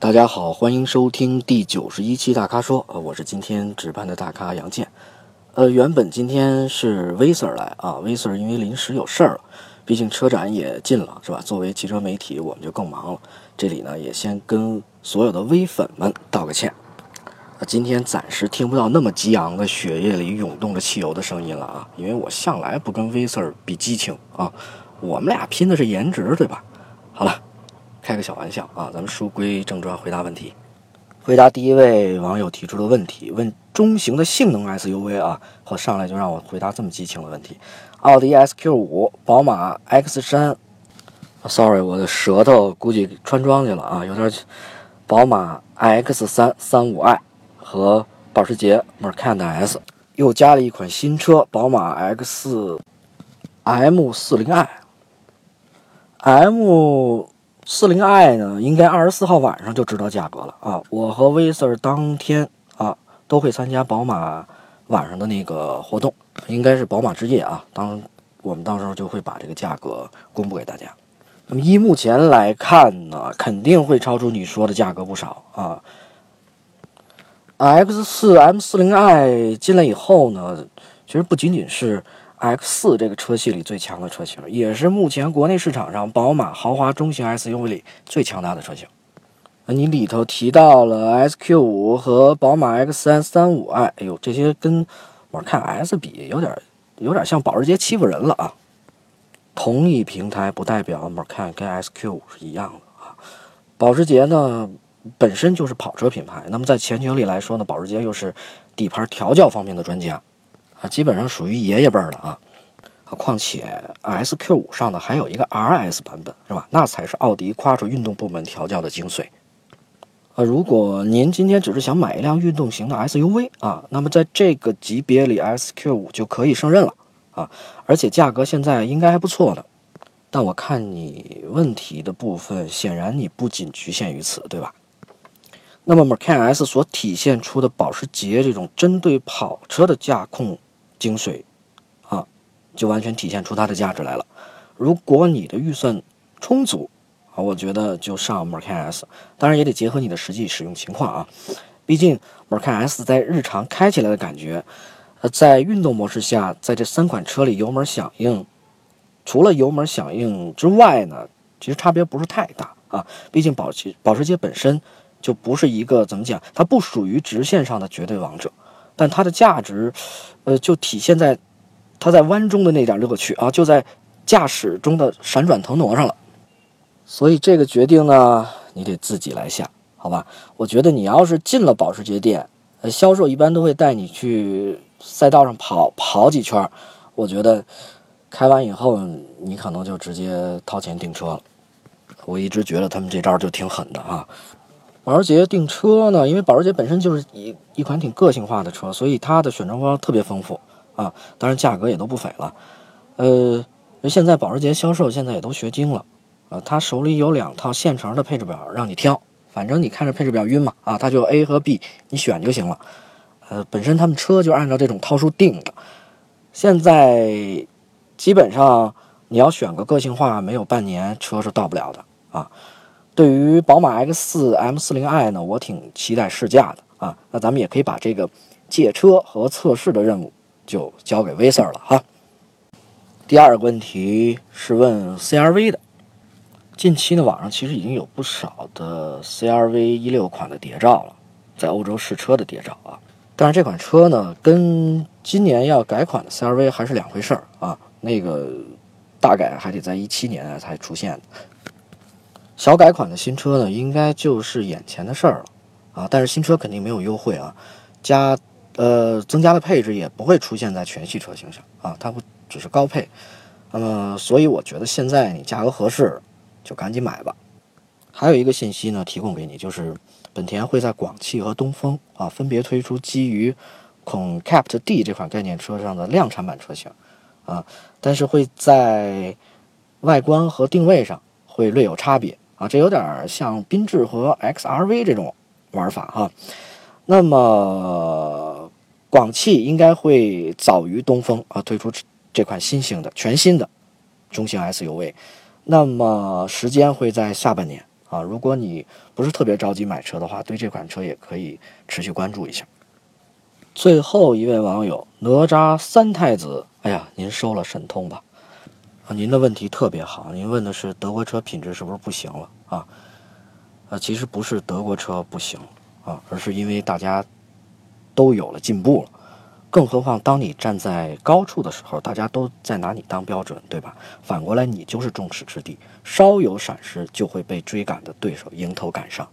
大家好，欢迎收听第九十一期大咖说，呃，我是今天值班的大咖杨健。呃，原本今天是威 Sir 来啊，威 Sir 因为临时有事儿了，毕竟车展也近了，是吧？作为汽车媒体，我们就更忙了。这里呢，也先跟所有的微粉们道个歉。啊，今天暂时听不到那么激昂的血液里涌动着汽油的声音了啊，因为我向来不跟威 Sir 比激情啊，我们俩拼的是颜值，对吧？好了。开个小玩笑啊，咱们书归正传，回答问题。回答第一位网友提出的问题：问中型的性能 SUV 啊，我上来就让我回答这么激情的问题。奥迪 SQ 五、宝马 X 三，sorry，我的舌头估计穿装去了啊，有点。宝马 iX 三三五 i 和保时捷 Macan S，又加了一款新车，宝马 X M 四零 i，M。四零 i 呢，应该二十四号晚上就知道价格了啊！我和威 Sir 当天啊都会参加宝马晚上的那个活动，应该是宝马之夜啊。当我们到时候就会把这个价格公布给大家。那么依目前来看呢，肯定会超出你说的价格不少啊。X 四 M 四零 i 进来以后呢，其实不仅仅是。X 四这个车系里最强的车型，也是目前国内市场上宝马豪华中型 SUV 里最强大的车型。你里头提到了 SQ 五和宝马 X 三三五 i，哎呦，这些跟我看 S 比有点有点像保时捷欺负人了啊！同一平台不代表我看跟 SQ 五是一样的啊。保时捷呢本身就是跑车品牌，那么在全球里来说呢，保时捷又是底盘调教方面的专家。啊，基本上属于爷爷辈儿了啊！况且 S Q 五上的还有一个 R S 版本，是吧？那才是奥迪跨出运动部门调教的精髓。啊，如果您今天只是想买一辆运动型的 S U V 啊，那么在这个级别里，S Q 五就可以胜任了啊！而且价格现在应该还不错呢。但我看你问题的部分，显然你不仅局限于此，对吧？那么 Macan S 所体现出的保时捷这种针对跑车的驾控。精髓，啊，就完全体现出它的价值来了。如果你的预算充足，啊，我觉得就上 Macan S，当然也得结合你的实际使用情况啊。毕竟 Macan S 在日常开起来的感觉，呃，在运动模式下，在这三款车里油门响应，除了油门响应之外呢，其实差别不是太大啊。毕竟保时保时捷本身就不是一个怎么讲，它不属于直线上的绝对王者。但它的价值，呃，就体现在它在弯中的那点乐趣啊，就在驾驶中的闪转腾挪上了。所以这个决定呢，你得自己来下，好吧？我觉得你要是进了保时捷店，呃，销售一般都会带你去赛道上跑跑几圈。我觉得开完以后，你可能就直接掏钱订车了。我一直觉得他们这招就挺狠的啊。保时捷订车呢，因为保时捷本身就是一一款挺个性化的车，所以它的选装包特别丰富啊，当然价格也都不菲了。呃，现在保时捷销售现在也都学精了啊，他手里有两套现成的配置表让你挑，反正你看着配置表晕嘛啊，他就 A 和 B 你选就行了。呃，本身他们车就按照这种套数定的，现在基本上你要选个个性化，没有半年车是到不了的啊。对于宝马 X4 M40i 呢，我挺期待试驾的啊。那咱们也可以把这个借车和测试的任务就交给威 Sir 了哈。第二个问题是问 CRV 的，近期呢网上其实已经有不少的 CRV 一六款的谍照了，在欧洲试车的谍照啊。但是这款车呢跟今年要改款的 CRV 还是两回事儿啊，那个大改还得在一七年才出现。小改款的新车呢，应该就是眼前的事儿了，啊，但是新车肯定没有优惠啊，加呃增加的配置也不会出现在全系车型上。啊，它会只是高配，那么所以我觉得现在你价格合适，就赶紧买吧。还有一个信息呢，提供给你，就是本田会在广汽和东风啊分别推出基于 Concept D 这款概念车上的量产版车型，啊，但是会在外观和定位上会略有差别。啊，这有点像缤智和 XRV 这种玩法哈。那么广汽应该会早于东风啊推出这款新型的全新的中型 SUV，那么时间会在下半年啊。如果你不是特别着急买车的话，对这款车也可以持续关注一下。最后一位网友哪吒三太子，哎呀，您收了神通吧？您的问题特别好，您问的是德国车品质是不是不行了啊？呃，其实不是德国车不行啊，而是因为大家都有了进步了。更何况，当你站在高处的时候，大家都在拿你当标准，对吧？反过来，你就是众矢之的，稍有闪失就会被追赶的对手迎头赶上。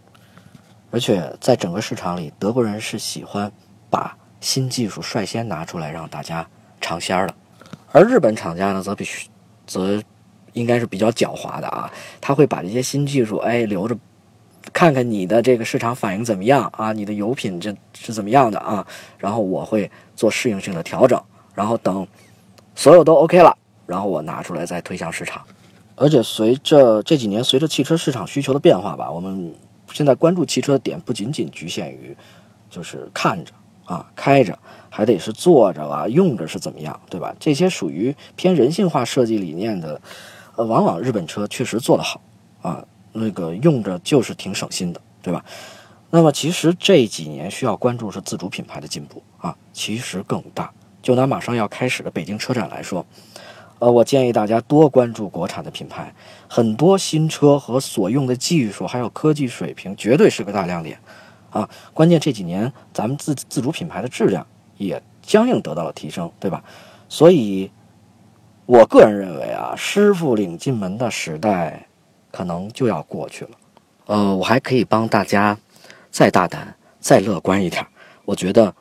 而且，在整个市场里，德国人是喜欢把新技术率先拿出来让大家尝鲜的，而日本厂家呢，则必须，则应该是比较狡猾的啊，他会把这些新技术哎留着。看看你的这个市场反应怎么样啊？你的油品这是怎么样的啊？然后我会做适应性的调整，然后等所有都 OK 了，然后我拿出来再推向市场。而且随着这几年随着汽车市场需求的变化吧，我们现在关注汽车的点不仅仅局限于就是看着啊开着，还得是坐着啊用着是怎么样，对吧？这些属于偏人性化设计理念的，呃，往往日本车确实做得好啊。那个用着就是挺省心的，对吧？那么其实这几年需要关注是自主品牌的进步啊，其实更大。就拿马上要开始的北京车展来说，呃，我建议大家多关注国产的品牌，很多新车和所用的技术还有科技水平绝对是个大亮点啊。关键这几年咱们自自主品牌的质量也相应得到了提升，对吧？所以，我个人认为啊，师傅领进门的时代。可能就要过去了，呃，我还可以帮大家再大胆、再乐观一点。我觉得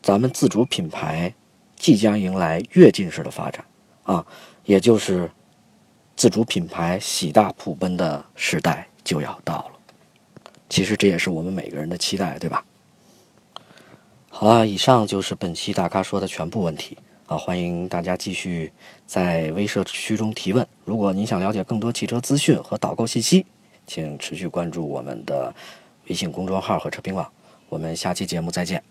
咱们自主品牌即将迎来跃进式的发展啊，也就是自主品牌喜大普奔的时代就要到了。其实这也是我们每个人的期待，对吧？好了，以上就是本期大咖说的全部问题。啊，欢迎大家继续在微社区中提问。如果您想了解更多汽车资讯和导购信息，请持续关注我们的微信公众号和车评网。我们下期节目再见。